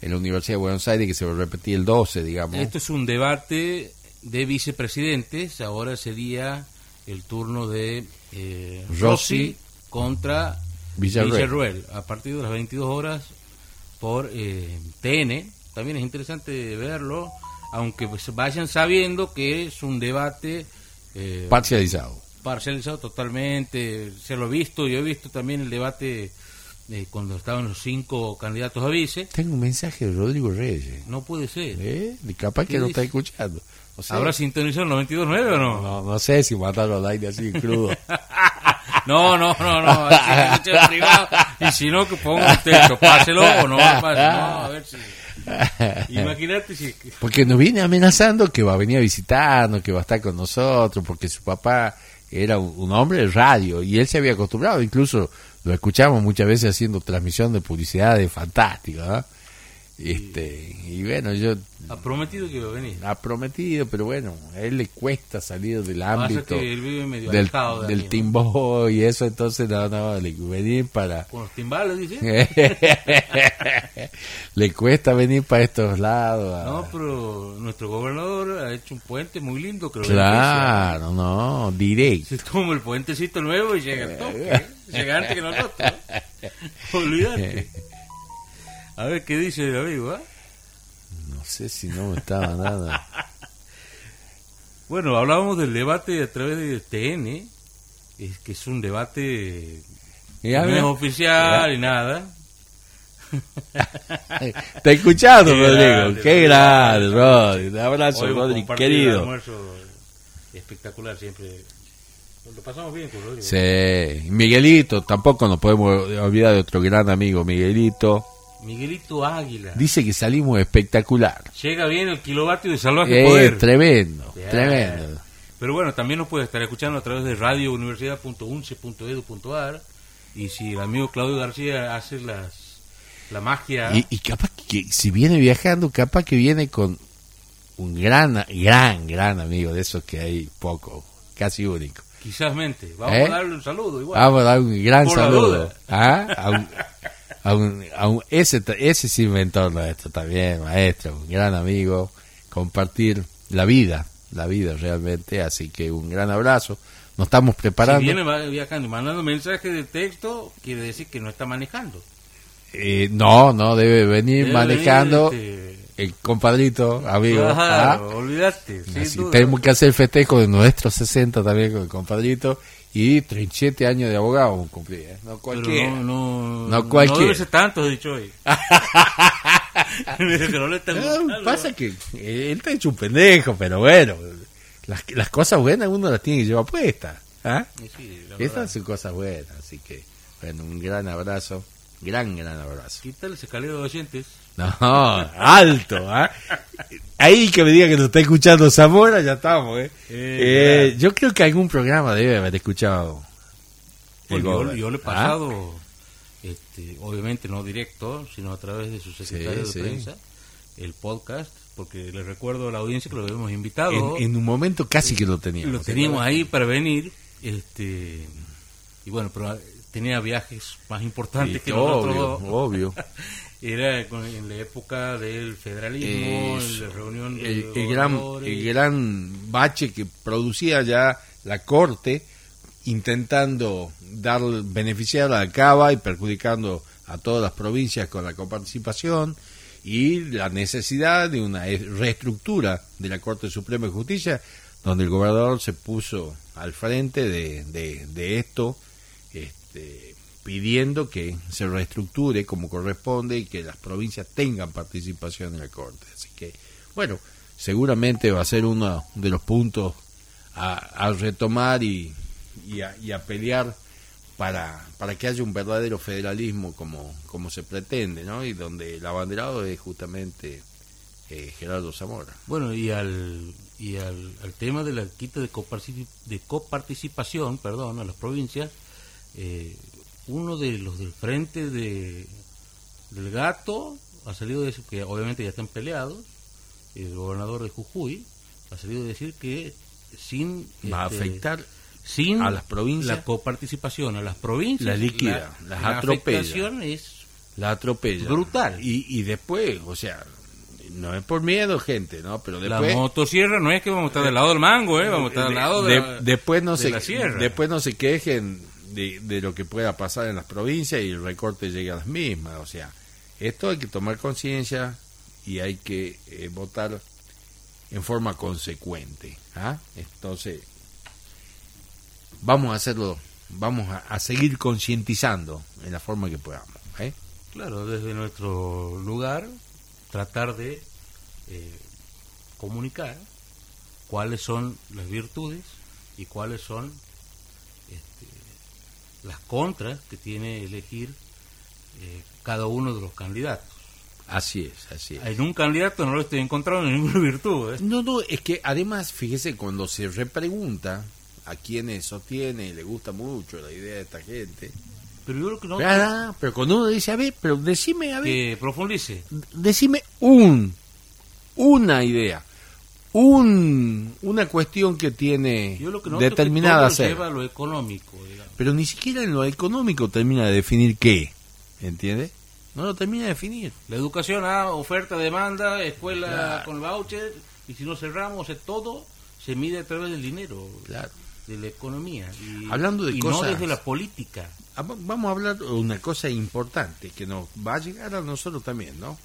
en la Universidad de Buenos Aires, que se va a repetir el 12, digamos. Esto es un debate de vicepresidentes. Ahora sería el turno de eh, Rossi Rossi contra Villarruel. Villarruel. A partir de las 22 horas por eh, TN. También es interesante verlo, aunque pues vayan sabiendo que es un debate eh, Parcializado. parcializado totalmente. Se lo he visto, yo he visto también el debate eh, cuando estaban los cinco candidatos a vice. Tengo un mensaje de Rodrigo Reyes. No puede ser. ¿Eh? Capaz que ¿Qué no dice? está escuchando. O sea, ¿Habrá sintonizado el 92.9 o no? no, no sé si matarlo al aire así crudo. No, no, no, no. Si en privado, y si no, que ponga un texto. Páselo o no lo pase. No, a ver si. Imagínate si. Porque nos viene amenazando que va a venir a visitarnos, que va a estar con nosotros, porque su papá era un, hombre de radio y él se había acostumbrado, incluso lo escuchamos muchas veces haciendo transmisión de publicidad de fantástico, ¿no? Este, y bueno, yo Ha prometido que iba a venir. ha prometido, pero bueno, a él le cuesta salir del ámbito que él vive medio del, alejado de del ¿no? timbo y eso, entonces no, no, le venir para Con los timbales, dice. le cuesta venir para estos lados. a- No, pero nuestro gobernador ha hecho un puente muy lindo, creo. Claro, no, directo. Se toma el puentecito nuevo y llega al toque. Llega antes que nosotros. Olvídate. A ver qué dice el amigo, ¿ah? No sé si no me estaba nada. Bueno, hablábamos del debate a través de TN, es que es un debate no es oficial y nada. Está escuchando, Qué Rodrigo. grande, Qué grande, Rodri. Un abrazo, Rodri, querido. espectacular siempre. Lo pasamos bien con Rodrigo. Sí, Miguelito, tampoco nos podemos olvidar de otro gran amigo, Miguelito. Miguelito Águila. Dice que salimos espectacular. Llega bien el kilovatio de salvaje Eh, poder. tremendo, tremendo. Pero bueno, también nos puede estar escuchando a través de radiouniversidad.unce.edu.ar y si el amigo Claudio García hace las la magia, Y, y capaz que si viene viajando, capaz que viene con un gran, gran, gran amigo de esos que hay poco, casi único. quizás mente. Vamos ¿Eh? a darle un saludo igual. Vamos a dar un gran Por saludo. ¿Ah? A un, un- a un- ese, ese sí inventor nuestro también, maestro, un gran amigo, compartir la vida, la vida realmente, así que un gran abrazo. Nos estamos preparando. Si viene viajando mandando mensajes de texto, quiere decir que no está manejando. Eh, no, no, debe venir Debe manejando venir, este, el compadrito, amigo. ¿ah? Olvidaste. Así duda. tenemos que hacer festejo de nuestros 60 también con el compadrito y 37 años de abogado cumplí, ¿eh? no Pero cualquiera. no, no, No cualquiera. debe ser tanto, dicho hoy. no le está No, gustando. pasa que eh, él está hecho un pendejo, pero bueno, las, las cosas buenas uno las tiene que llevar puestas. ¿ah? Sí. Estas son cosas buenas, así que, bueno, un gran abrazo, gran, gran abrazo. ¿Qué tal ese caleo de oyentes? No, alto, ¿ah? Ahí que me diga que nos está escuchando Zamora, ya estamos, ¿eh? Eh, Eh, yo creo que algún programa debe haber escuchado. yo, yo le he ¿Ah? pasado, este, obviamente no directo, sino a través de su secretario Sí, de sí. prensa, el podcast, porque le recuerdo a la audiencia que lo habíamos invitado. En, en un momento casi que lo teníamos. lo teníamos ahí para venir, este, y bueno, pero tenía viajes más importantes Sí, que obvio, nosotros. obvio. Era en la época del federalismo, en la reunión de el, el gran, el gran bache que producía ya la Corte intentando dar beneficiar a Cava y perjudicando a todas las provincias con la coparticipación y la necesidad de una reestructura de la Corte Suprema de Justicia donde el gobernador se puso al frente de, de- de esto este, pidiendo que se reestructure como corresponde y que las provincias tengan participación en la Corte. Así que, bueno, seguramente va a ser uno de los puntos a, a retomar y, y, a, y a pelear para, para que haya un verdadero federalismo como, como se pretende, ¿no? Y donde el abanderado es justamente eh, Gerardo Zamora. Bueno, y al y al, tema de la quita de, de coparticipación, perdón, a las provincias, eh, uno de los del frente de del gato ha salido de decir que obviamente ya están peleados, el gobernador de Jujuy ha salido a decir que sin Va a este, afectar sin a las provincias. la coparticipación a las provincias Las liquida, la- las la atropella. es la atropella. Brutal. Y, y después, o sea, no es por miedo, gente, ¿no? Pero después... la motosierra no es que vamos a estar del lado del mango, eh, vamos a estar del lado de, de- la- después no de se la sierra. después no se quejen de, de lo que pueda pasar en las provincias y el recorte llegue a las mismas o sea esto hay que tomar conciencia y hay que eh, votar en forma consecuente ¿ah? entonces vamos a hacerlo vamos a, a seguir concientizando en la forma que podamos ¿eh? Claro, desde nuestro lugar, tratar de eh, comunicar cuáles son las virtudes y cuáles son este, las contras que tiene elegir eh, cada uno de los candidatos. así es así es En un candidato no lo estoy encontrando ninguna virtud. ¿eh? No, no, es que además, fíjese, cuando se repregunta a quienes sostiene y le gusta mucho la idea de esta gente, Pero yo creo que no. ah, pero cuando uno dice, a ver, pero decime, a ver, que profundice. decime un, una idea, un, una cuestión que tiene Yo lo que que determinada a todo lleva a lo económico, digamos. pero ni siquiera en lo económico termina de definir qué, ¿entiende? No lo termina de definir. La educación, ah, oferta, demanda, escuela Claro. con voucher, y si no cerramos, todo se mide a través del dinero, Claro. de la economía. Y, Hablando de y cosas- no desde la política. Ah, va- Vamos a hablar de una cosa importante que nos va a llegar a nosotros también, ¿no?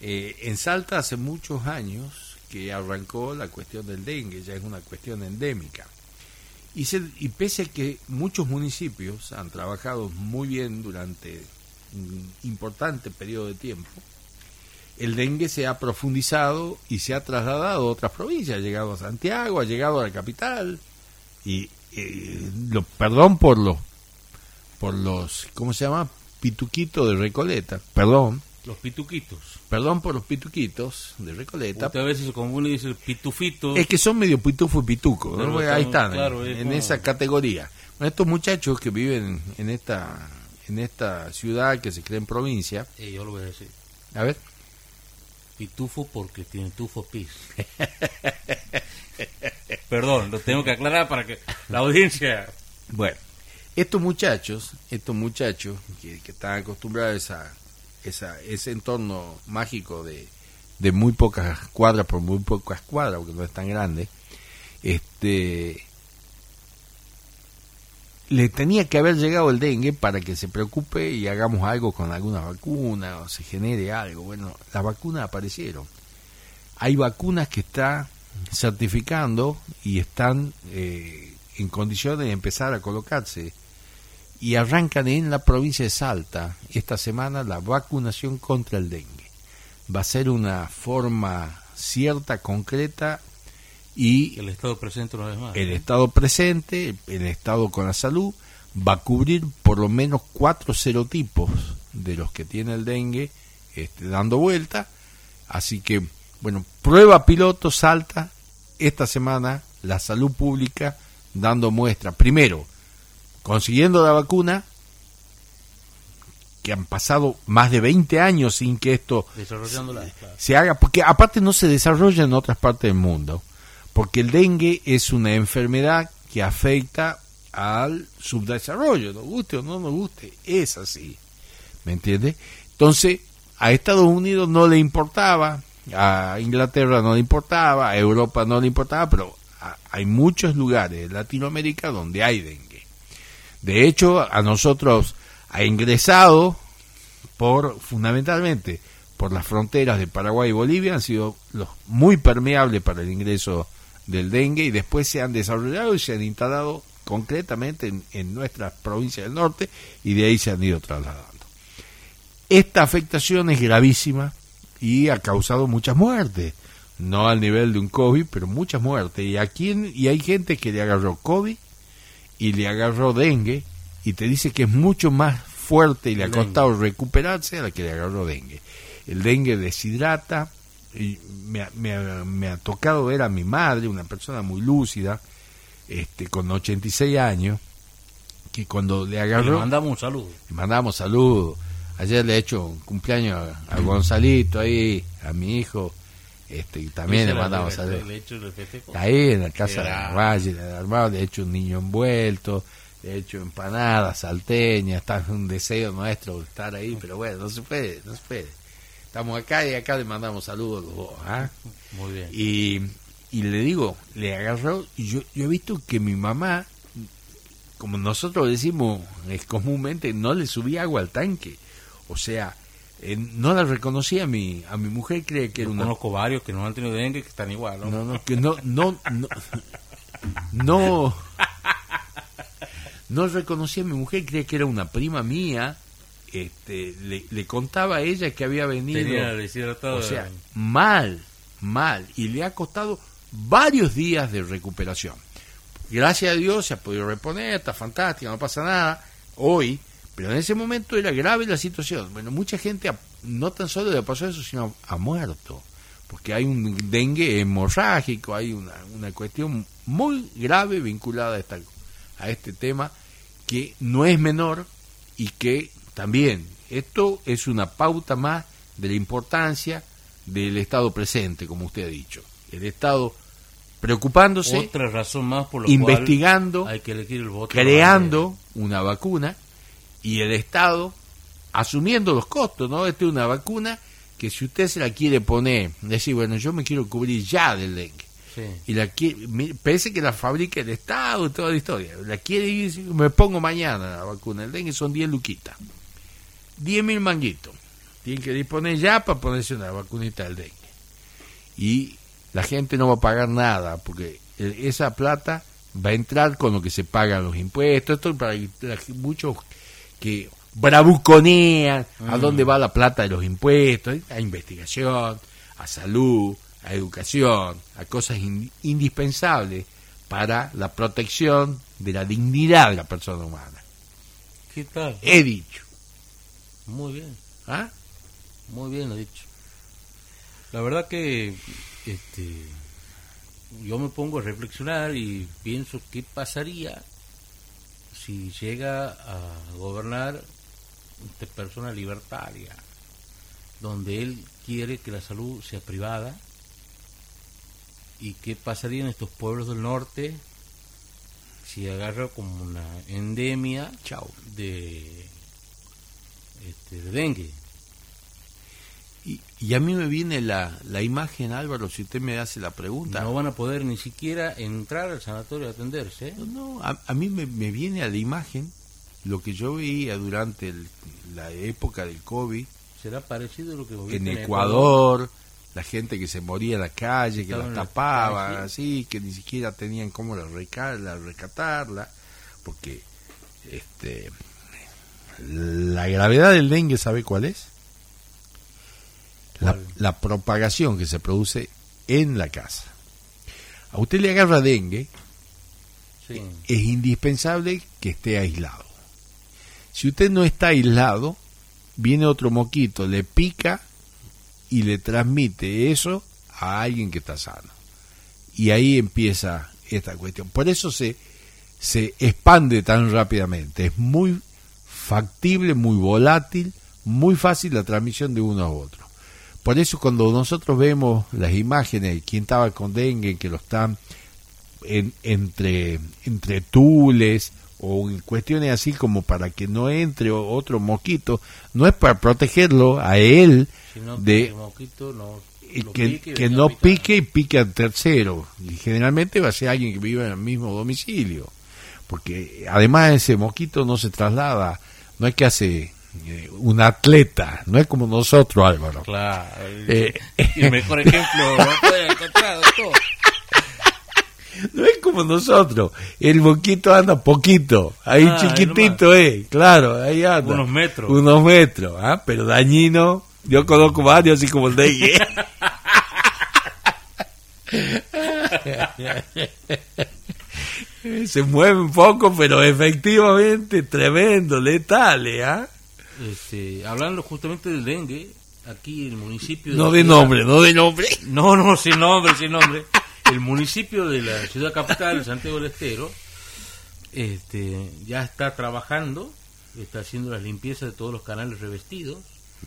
Eh, en Salta hace muchos años que arrancó la cuestión del dengue, ya es una cuestión endémica. Y, se- y pese a que muchos municipios han trabajado muy bien durante un importante periodo de tiempo, el dengue se ha profundizado y se ha trasladado a otras provincias, ha llegado a Santiago, ha llegado a la capital, y eh, lo, perdón por los por los, ¿cómo se llama? Pituquitos de Recoleta. Perdón, Los pituquitos. perdón por los pituquitos de Recoleta. Usted a veces se confunde y dice pitufito. Es que son medio pitufo y pituco, ¿no? Ahí están, claro, en, es en como- esa categoría. Bueno, estos muchachos que viven en esta en esta ciudad que se cree en provincia, Eh, yo lo voy a decir. a ver, Pitufo porque tiene tufo pis. Perdón, lo tengo que aclarar para que la audiencia... Bueno, estos muchachos, estos muchachos que, que están acostumbrados a esa, ese entorno mágico de, de muy pocas cuadras por muy pocas cuadras, porque no es tan grande, este le tenía que haber llegado el dengue para que se preocupe y hagamos algo con alguna vacuna o se genere algo. Bueno, las vacunas aparecieron. Hay vacunas que está certificando y están eh, en condiciones de empezar a colocarse y arrancan en la provincia de Salta esta semana la vacunación contra el dengue. Va a ser una forma cierta, concreta y El Estado presente una vez más. el Estado presente, el Estado con la salud, va a cubrir por lo menos cuatro serotipos de los que tiene el dengue este, dando vuelta. Así que, bueno, prueba piloto salta esta semana la salud pública dando muestra. Primero, consiguiendo la vacuna, que han pasado más de 20 años sin que esto se haga, porque aparte no se desarrolla en otras partes del mundo, porque el dengue es una enfermedad que afecta al subdesarrollo, nos guste o no nos guste, es así. ¿Me entiende? Entonces, a Estados Unidos no le importaba, a Inglaterra no le importaba, a Europa no le importaba, pero hay muchos lugares en Latinoamérica donde hay dengue. De hecho, a nosotros ha ingresado por fundamentalmente por las fronteras de Paraguay y Bolivia han sido los muy permeables para el ingreso del dengue y después se han desarrollado y se han instalado concretamente en, en nuestras provincias del norte y de ahí se han ido trasladando. Esta afectación es gravísima y ha causado muchas muertes, no al nivel de un COVID, pero muchas muertes. Y aquí y hay gente que le agarró COVID y le agarró dengue y te dice que es mucho más fuerte y le ha costado recuperarse a la que le agarró dengue. El dengue deshidrata, y me, me, ha tocado ver a mi madre, una persona muy lúcida, este, con 86 años, que cuando le agarró... le mandamos un saludo. Le mandamos saludos. Ayer le he hecho un cumpleaños a, Gonzalito ahí, a mi hijo. Este, también le mandamos saludos. Ahí en la casa de Valle, le he hecho un niño envuelto, he hecho empanadas, salteñas, está un deseo nuestro estar ahí, pero bueno, no se puede, no se puede. Estamos acá y acá le mandamos saludos ¿ah? Muy bien. Y, y le digo, le agarró, y yo, yo he visto que mi mamá, como nosotros decimos es comúnmente, no le subía agua al tanque o sea, eh, no la reconocía a mi, a mi mujer, cree que era una... Conozco varios que no han tenido dengue que están igual, ¿no? No, no, que no, no, no, no, no reconocía a mi mujer, cree que era una prima mía, este, le, le contaba a ella que había venido... Tenía o sea, mal, mal, y le ha costado varios días de recuperación. Gracias a Dios se ha podido reponer, está fantástica, no pasa nada. Hoy pero en ese momento era grave la situación. Bueno, mucha gente no tan solo le pasó eso, sino ha muerto. Porque hay un dengue hemorrágico, hay una, una cuestión muy grave vinculada a, esta, a este tema que no es menor y que también esto es una pauta más de la importancia del Estado presente, como usted ha dicho. El Estado preocupándose, otra razón más por investigando, hay que elegir el voto creando una vacuna y el Estado asumiendo los costos, ¿no? Esta es una vacuna que si usted se la quiere poner, decir, bueno, yo me quiero cubrir ya del dengue. Y la quiere, parece que la fabrica el Estado y toda la historia. La quiere y me pongo mañana la vacuna. El dengue son 10 luquitas. 10 mil manguitos. Tienen que disponer ya para ponerse una vacunita del dengue. Y la gente no va a pagar nada porque esa plata va a entrar con lo que se pagan los impuestos. Esto para muchos que bravuconean a mm. dónde va la plata de los impuestos, a investigación, a salud, a educación, a cosas indispensables para la protección de la dignidad de la persona humana. ¿Qué tal? He dicho. Muy bien. ¿Ah? Muy bien lo dicho. La verdad que este, yo me pongo a reflexionar y pienso qué pasaría si llega a gobernar esta persona libertaria, donde él quiere que la salud sea privada, y qué pasaría en estos pueblos del norte si agarra como una endemia de, este, de dengue. Y, a mí me viene la, la imagen, Álvaro, si usted me hace la pregunta. No van a poder ni siquiera entrar al sanatorio a atenderse. ¿eh? No, a, mí me, viene a la imagen lo que yo veía durante la época del COVID. ¿Será parecido a lo que en, en Ecuador, la gente que se moría en la calle, que la tapaban, así, que ni siquiera tenían cómo la, la recatarla, porque este la gravedad del dengue, ¿sabe cuál es? La, propagación que se produce en la casa. A usted le agarra dengue, es indispensable que esté aislado. Si usted no está aislado, viene otro moquito, le pica y le transmite eso a alguien que está sano. Y ahí empieza esta cuestión. Por eso se, se expande tan rápidamente. Es muy factible, muy volátil, muy fácil la transmisión de uno a otro. Por eso cuando nosotros vemos las imágenes de quien estaba con dengue, que lo están en- entre, entre tules o en cuestiones así como para que no entre otro mosquito, no es para protegerlo a él sino que de el mosquito no que, que no pique y pique al tercero. Y generalmente va a ser alguien que vive en el mismo domicilio. Porque además ese mosquito no se traslada, no es que hace un atleta, no es como nosotros, Álvaro. Claro. el- Eh, el mejor ejemplo encontrar, doctor. No es como nosotros. El mosquito anda poquito, ahí Ah, chiquitito, eh, claro, ahí anda. Unos metros. Unos metros, ¿ah? pero dañino. Yo conozco varios, así como el dengue. Se mueve un poco, pero efectivamente tremendo, letal, ¿ah? Este, hablando justamente del dengue, aquí el municipio... No la de ciudad- nombre, no de nombre. No, no, sin nombre, sin nombre. El municipio de la ciudad capital, Santiago del Estero, este, ya está trabajando, está haciendo las limpiezas de todos los canales revestidos,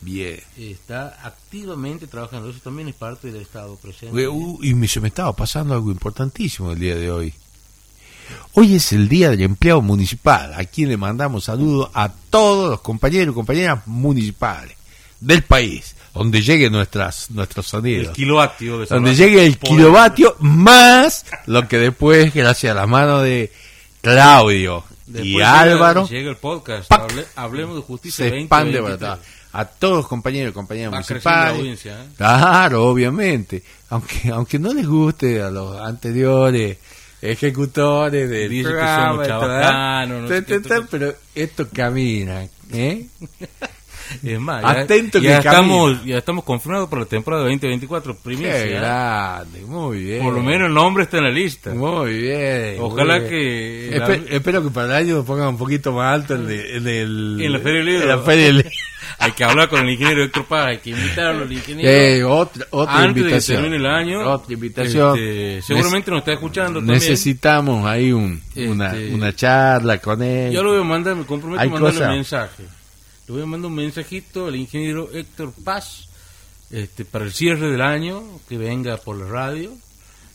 Bien. está activamente trabajando, eso también es parte del Estado presente. Uh, y me, se me estaba pasando algo importantísimo el día de hoy. Hoy es el día del empleado municipal, a quien le mandamos saludos a todos los compañeros y compañeras municipales del país, donde lleguen nuestras, nuestros el sonidos. kilovatio. de Donde llegue el kilovatio más lo que después, gracias a la mano de Claudio Después y llega- Álvaro, Llega el podcast, hablemos de justicia se expande 2023. ¿verdad? a todos los compañeros y compañeras Va creciendo la municipales. audiencia, ¿eh? Claro, obviamente. Aunque aunque no les guste a los anteriores ejecutores del Dice que somos chavacanos, no sé qué, Ta, ta, ta, pero esto camina, ¿eh? Es más, ya, Atento ya que estamos, ya estamos confirmados para la temporada 2024, Qué primicia. ¿eh? grande, muy bien. Por lo menos el nombre está en la lista. Muy bien. Ojalá muy bien. que la- Espe- espero que para el año pongan un poquito más alto en, el- en el En la Feria en la Feria hay que hablar con el ingeniero Héctor Paz, hay que invitarlo al ingeniero. Eh, otra otra antes de que termine el año. Otra invitación. Este, seguramente nos está escuchando también. Necesitamos ahí un, una, Este- una charla con él. Yo lo voy a mandar, me comprometo a mandarle un mensaje. Le voy a mandar un mensajito al ingeniero Héctor Paz este, para el cierre del año, que venga por la radio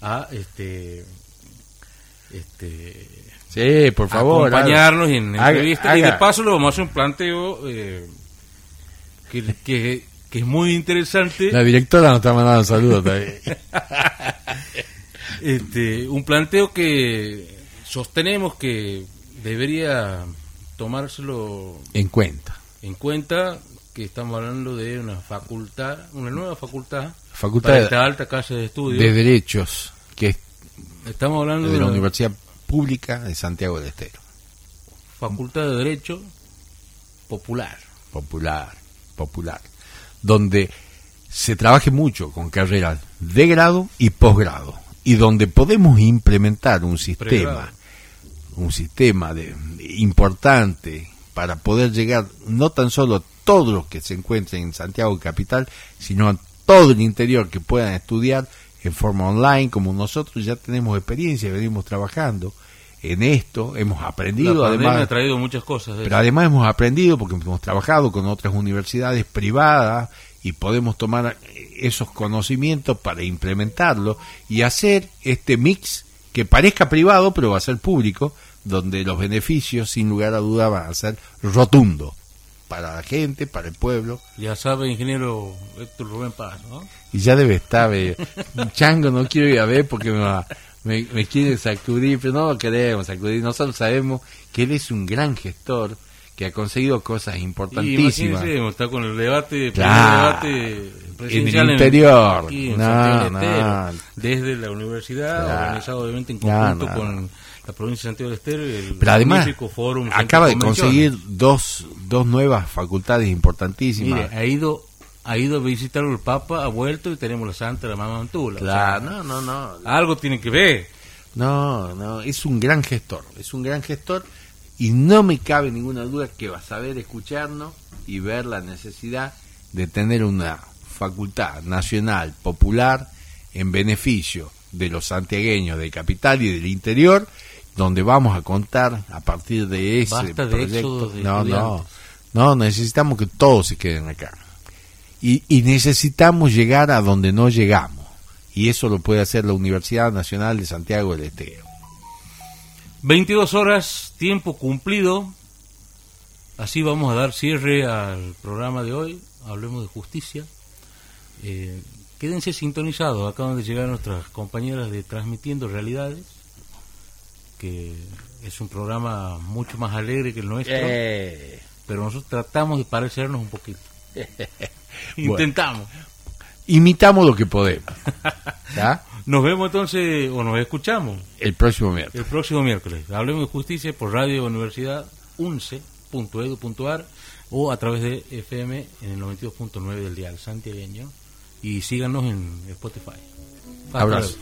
a este este Sí, por favor. acompañarnos en haga- entrevistas y de haga- paso le vamos a hacer un planteo eh, que, que, que es muy interesante La directora nos está mandando saludos también. este un planteo que sostenemos que debería tomárselo en cuenta. En cuenta que estamos hablando de una facultad, una nueva facultad Facultad para esta alta casa de estudios. de Derechos, que es Estamos hablando de de la una Universidad Pública de Santiago del Estero. facultad de Derecho popular. Popular, popular. Donde se trabaje mucho con carreras de grado y posgrado. Y donde podemos implementar un sistema Pregrado. un sistema de, importante para poder llegar no tan solo a todos los que se encuentren en Santiago Capital, sino a todo el interior que puedan estudiar en forma online, como nosotros ya tenemos experiencia, venimos trabajando en esto, hemos aprendido la además ha traído muchas cosas. pero además hemos aprendido porque hemos trabajado con otras universidades privadas y podemos tomar esos conocimientos para implementarlo y hacer este mix que parezca privado pero va a ser público, donde los beneficios sin lugar a duda van a ser rotundos para la gente, para el pueblo Ya sabe, ingeniero Héctor Rubén Paz, ¿no? y ya debe estar eh, chango no quiero ir a ver porque me, va- me, me quiere sacudir pero no lo queremos sacudir nosotros sabemos que él es un gran gestor que ha conseguido cosas Y importantísimas imagínense, está con el debate, Claro. primer debate En el interior. aquí en No, Santiago del no. Estero, desde la universidad, Claro. organizado obviamente en conjunto no, con la provincia de Santiago del Estero y el pero además Centro acaba de conseguir dos, dos nuevas facultades importantísimas Mire, ha ido ha ido a visitar al Papa, ha vuelto y tenemos la Santa la Mamá Antula. Claro, no, no, no. algo tiene que ver. No, no, es un gran gestor, es un gran gestor y no me cabe ninguna duda que va a saber escucharnos y ver la necesidad de tener una facultad nacional popular en beneficio de los santiagueños de capital y del interior, donde vamos a contar a partir de ese Basta proyecto. de no, no, no, necesitamos que todos se queden acá. Y, y necesitamos llegar a donde no llegamos. Y eso lo puede hacer la Universidad Nacional de Santiago del Estero. 22 horas, tiempo cumplido. Así vamos a dar cierre al programa de hoy. Hablemos de justicia. Eh, quédense sintonizados. Acaban de llegar nuestras compañeras de Transmitiendo Realidades, que es un programa mucho más alegre que el nuestro. Eh. Pero nosotros tratamos de parecernos un poquito. Intentamos. Imitamos lo que podemos. ¿Ya? Nos vemos entonces, o nos escuchamos. El próximo miércoles. El próximo miércoles. Hablemos de justicia por Radio Universidad unce.edu.ar o a través de FM en el 92.9 del dial santiagueño y síganos en Spotify. Abrazo.